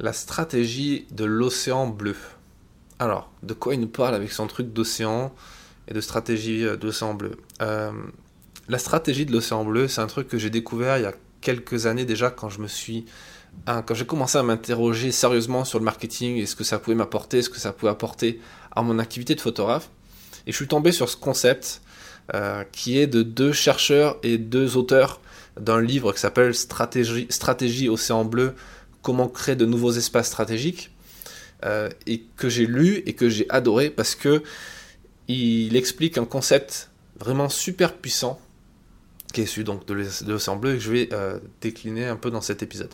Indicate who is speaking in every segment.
Speaker 1: la stratégie de l'océan bleu. Alors, de quoi il nous parle avec son truc d'océan et de stratégie euh, d'océan bleu? Euh, La stratégie de l'océan bleu, c'est un truc que j'ai découvert il y a quelques années déjà quand je me suis hein, quand j'ai commencé à m'interroger sérieusement sur le marketing et ce que ça pouvait m'apporter, ce que ça pouvait apporter à mon activité de photographe. Et je suis tombé sur ce concept euh, qui est de deux chercheurs et deux auteurs d'un livre qui s'appelle Stratégie, Stratégie Océan Bleu, comment créer de nouveaux espaces stratégiques, euh, et que j'ai lu et que j'ai adoré parce que il explique un concept vraiment super puissant qui est issu donc de l'océan bleu et que je vais euh, décliner un peu dans cet épisode.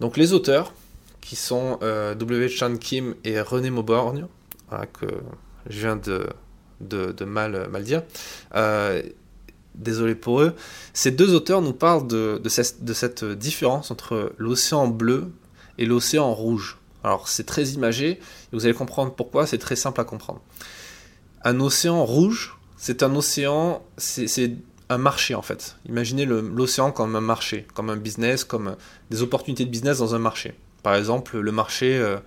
Speaker 1: Donc les auteurs, qui sont W. Chan Kim et René Mauborgne, que je viens de mal dire. Désolé pour eux. Ces deux auteurs nous parlent de, cette, différence entre l'océan bleu et l'océan rouge. Alors c'est très imagé, vous allez comprendre pourquoi, c'est très simple à comprendre. Un océan rouge, c'est un océan, c'est un marché en fait. Imaginez l'océan comme un marché, comme un business, comme des opportunités de business dans un marché. Par exemple, le marché euh,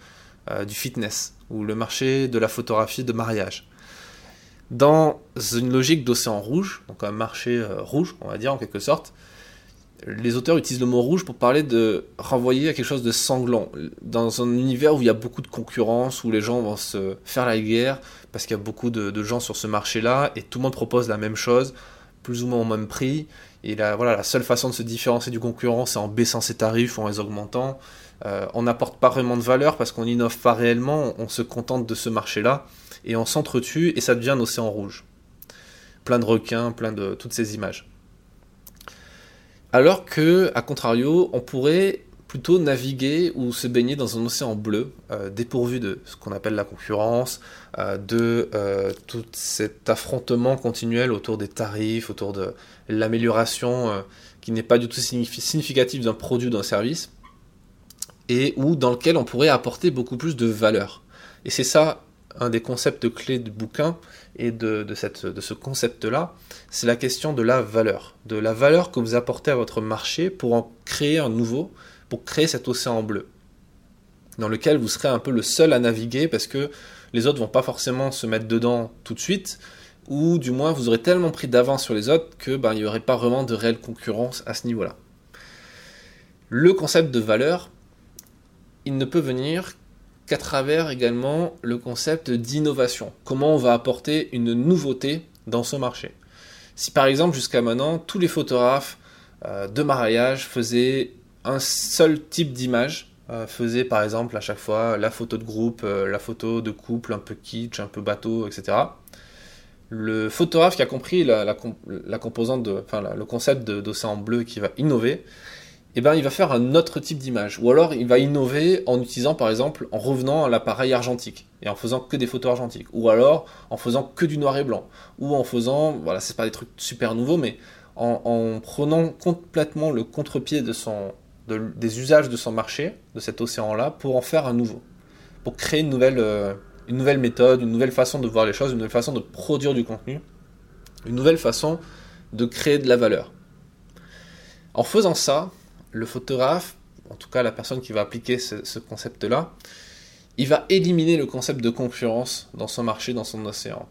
Speaker 1: euh, du fitness ou le marché de la photographie de mariage dans une logique d'océan rouge, donc un marché euh, rouge, on va dire en quelque sorte, les auteurs utilisent le mot rouge pour parler de renvoyer à quelque chose de sanglant. Dans un univers où il y a beaucoup de concurrence, où les gens vont se faire la guerre, parce qu'il y a beaucoup de, gens sur ce marché-là, et tout le monde propose la même chose, plus ou moins au même prix. Et la, voilà, la seule façon de se différencier du concurrent, c'est en baissant ses tarifs ou en les augmentant. Euh, on n'apporte pas vraiment de valeur parce qu'on n'innove pas réellement, on se contente de ce marché-là et on s'entretue et ça devient un océan rouge. Plein de requins, plein de toutes ces images. Alors que, à contrario, on pourrait plutôt naviguer ou se baigner dans un océan bleu, euh, dépourvu de ce qu'on appelle la concurrence, euh, de euh, tout cet affrontement continuel autour des tarifs, autour de l'amélioration qui n'est pas du tout significative d'un produit ou d'un service, et où dans lequel on pourrait apporter beaucoup plus de valeur. Et c'est ça un des concepts clés du bouquin et de, ce concept-là, c'est la question de la valeur. De la valeur que vous apportez à votre marché pour en créer un nouveau, pour créer cet océan bleu, dans lequel vous serez un peu le seul à naviguer parce que les autres vont pas forcément se mettre dedans tout de suite, ou du moins vous aurez tellement pris d'avance sur les autres que ben, il n'y aurait pas vraiment de réelle concurrence à ce niveau-là. Le concept de valeur, il ne peut venir qu'à travers également le concept d'innovation. Comment on va apporter une nouveauté dans ce marché. Si par exemple jusqu'à maintenant tous les photographes euh, de mariage faisaient un seul type d'image, euh, faisaient par exemple à chaque fois la photo de groupe, euh, la photo de couple un peu kitsch, un peu bateau, etc. Le photographe qui a compris la, composante enfin, le concept d'océan bleu qui va innover, eh ben, il va faire un autre type d'image. Ou alors, il va innover en utilisant, par exemple, en revenant à l'appareil argentique et en faisant que des photos argentiques. Ou alors, en faisant que du noir et blanc. Ou en faisant, voilà, c'est pas des trucs super nouveaux, mais en, prenant complètement le contre-pied des usages de son marché, de cet océan-là, pour en faire un nouveau. Pour créer une nouvelle, euh, une nouvelle méthode, une nouvelle façon de voir les choses, une nouvelle façon de produire du contenu, une nouvelle façon de créer de la valeur. En faisant ça, le photographe, en tout cas la personne qui va appliquer ce, concept-là, il va éliminer le concept de concurrence dans son marché, dans son océan.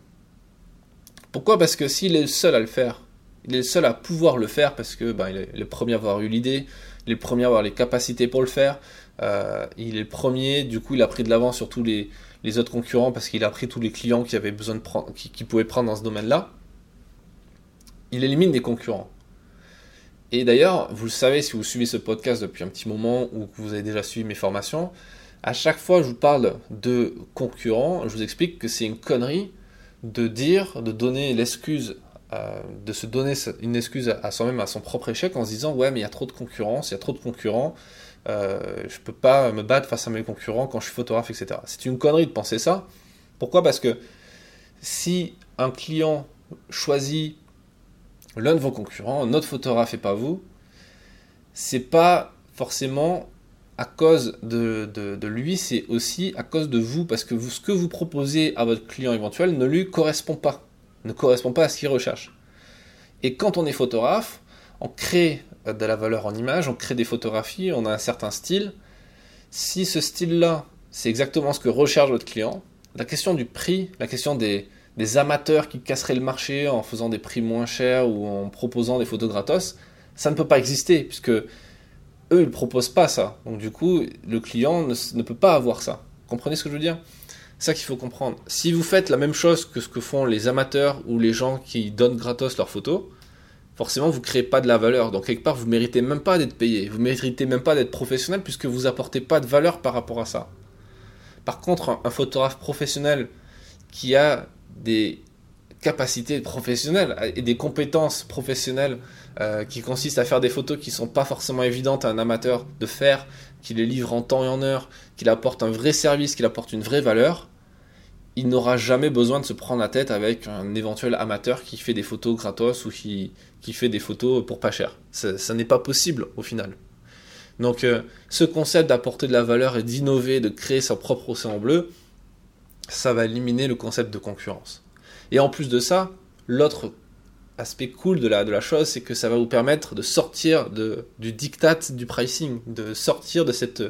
Speaker 1: Pourquoi? Parce que s'il est le seul à le faire, il est le seul à pouvoir le faire parce que ben, il est le premier à avoir eu l'idée, il est le premier à avoir les capacités pour le faire, euh, il est le premier, du coup il a pris de l'avance sur tous les, autres concurrents parce qu'il a pris tous les clients qui avaient besoin de prendre, qui pouvaient prendre dans ce domaine-là. Il élimine des concurrents. Et d'ailleurs, vous le savez si vous suivez ce podcast depuis un petit moment ou que vous avez déjà suivi mes formations, à chaque fois que je vous parle de concurrents, je vous explique que c'est une connerie de dire, de donner l'excuse, euh, de se donner une excuse à soi-même, à son propre échec, en se disant ouais mais il y a trop de concurrence, il y a trop de concurrents, euh, je peux pas me battre face à mes concurrents quand je suis photographe, etc. C'est une connerie de penser ça. Pourquoi? Parce que si un client choisit l'un de vos concurrents, notre photographe et pas vous, c'est pas forcément à cause de, lui, c'est aussi à cause de vous, parce que ce que vous proposez à votre client éventuel ne lui correspond pas, ne correspond pas à ce qu'il recherche. Et quand on est photographe, on crée de la valeur en image, on crée des photographies, on a un certain style, Si ce style-là, c'est exactement ce que recherche votre client, la question du prix, la question des, des amateurs qui casseraient le marché en faisant des prix moins chers ou en proposant des photos gratos, ça ne peut pas exister puisque eux ils proposent pas ça. Donc du coup, le client ne, peut pas avoir ça. Comprenez ce que je veux dire? C'est ça qu'il faut comprendre. Si vous faites la même chose que ce que font les amateurs ou les gens qui donnent gratos leurs photos, forcément vous créez pas de la valeur. Donc quelque part vous méritez même pas d'être payé. Vous méritez même pas d'être professionnel puisque vous apportez pas de valeur par rapport à ça. Par contre, un photographe professionnel qui a des capacités professionnelles et des compétences professionnelles euh, qui consistent à faire des photos qui sont pas forcément évidentes à un amateur de faire, qui les livre en temps et en heure, qu'il apporte un vrai service, qu'il apporte une vraie valeur, il n'aura jamais besoin de se prendre la tête avec un éventuel amateur qui fait des photos gratos ou qui, qui fait des photos pour pas cher. Ça, n'est pas possible au final. Donc euh, ce concept d'apporter de la valeur et d'innover, de créer sa propre océan bleu, ça va éliminer le concept de concurrence. Et en plus de ça, l'autre aspect cool de la, de la chose, c'est que ça va vous permettre de sortir du diktat du pricing, de sortir de cette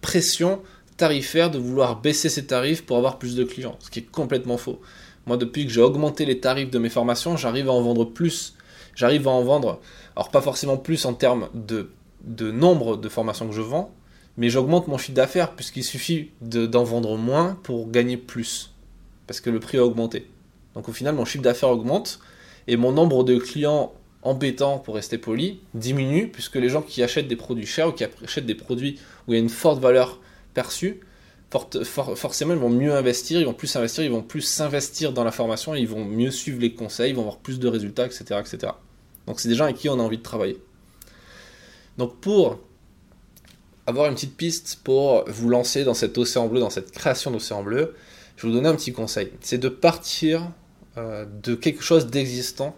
Speaker 1: pression tarifaire de vouloir baisser ses tarifs pour avoir plus de clients, ce qui est complètement faux. Moi, depuis que j'ai augmenté les tarifs de mes formations, j'arrive à en vendre plus. J'arrive à en vendre, alors pas forcément plus en termes de, de nombre de formations que je vends, mais j'augmente mon chiffre d'affaires puisqu'il suffit d'en vendre moins pour gagner plus, parce que le prix a augmenté. Donc au final, mon chiffre d'affaires augmente et mon nombre de clients embêtants, pour rester poli, diminue puisque les gens qui achètent des produits chers ou qui achètent des produits où il y a une forte valeur perçue, forcément ils vont mieux investir, ils vont plus investir, ils vont plus s'investir dans la formation, ils vont mieux suivre les conseils, ils vont avoir plus de résultats, etc. etc. Donc c'est des gens avec qui on a envie de travailler. Donc pour avoir une petite piste pour vous lancer dans cet océan bleu, dans cette création d'océan bleu, je vais vous donner un petit conseil. C'est de partir euh, de quelque chose d'existant,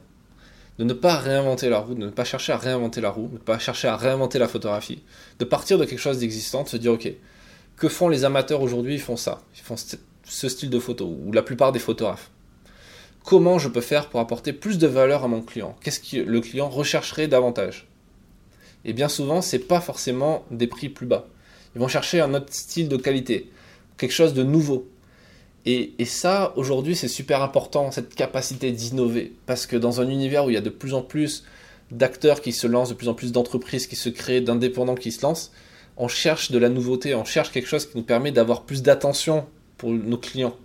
Speaker 1: de ne pas réinventer la roue, de ne pas chercher à réinventer la roue, de ne pas chercher à réinventer la photographie, de partir de quelque chose d'existant, de se dire ok, que font les amateurs aujourd'hui Ils font ça, ils font ce style de photo, ou la plupart des photographes. Comment je peux faire pour apporter plus de valeur à mon client? Qu'est-ce que le client rechercherait davantage? Et bien souvent, c'est pas forcément des prix plus bas. Ils vont chercher un autre style de qualité, quelque chose de nouveau. Et, ça, aujourd'hui, c'est super important, cette capacité d'innover. Parce que dans un univers où il y a de plus en plus d'acteurs qui se lancent, de plus en plus d'entreprises qui se créent, d'indépendants qui se lancent, on cherche de la nouveauté, on cherche quelque chose qui nous permet d'avoir plus d'attention pour nos clients.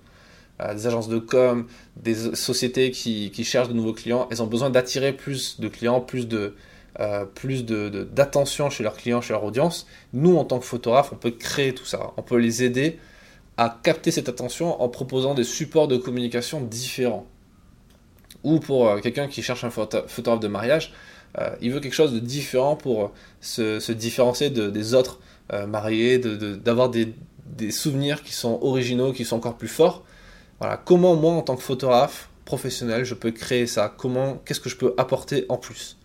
Speaker 1: Euh, des agences de com, des sociétés qui cherchent de nouveaux clients, elles ont besoin d'attirer plus de clients, plus de, euh, plus d'attention de, chez leurs clients, chez leur audience, nous, en tant que photographe, on peut créer tout ça. On peut les aider à capter cette attention en proposant des supports de communication différents. Ou pour euh, quelqu'un qui cherche un photographe de mariage, euh, il veut quelque chose de différent pour se, différencier des autres mariés, d'avoir des, des, souvenirs qui sont originaux, qui sont encore plus forts. Voilà, comment moi, en tant que photographe professionnel, je peux créer ça? Comment, qu'est-ce que je peux apporter en plus?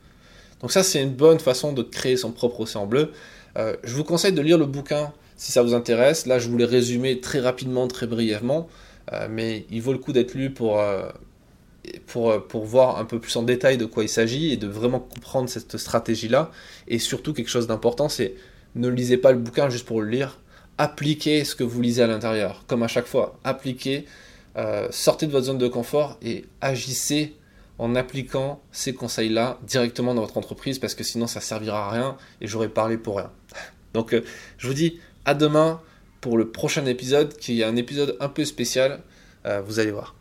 Speaker 1: Donc ça, c'est une bonne façon de créer son propre océan bleu. Euh, je vous conseille de lire le bouquin si ça vous intéresse. Là, je vous l'ai résumé très rapidement, très brièvement, euh, mais il vaut le coup d'être lu pour, euh, pour voir un peu plus en détail de quoi il s'agit et de vraiment comprendre cette stratégie-là. Et surtout, quelque chose d'important, c'est ne lisez pas le bouquin juste pour le lire. Appliquez ce que vous lisez à l'intérieur, comme à chaque fois. Appliquez, sortez de votre zone de confort et agissez en appliquant ces conseils-là directement dans votre entreprise parce que sinon ça servira à rien et j'aurais parlé pour rien. Donc euh, je vous dis à demain pour le prochain épisode qui est un épisode un peu spécial, euh, vous allez voir.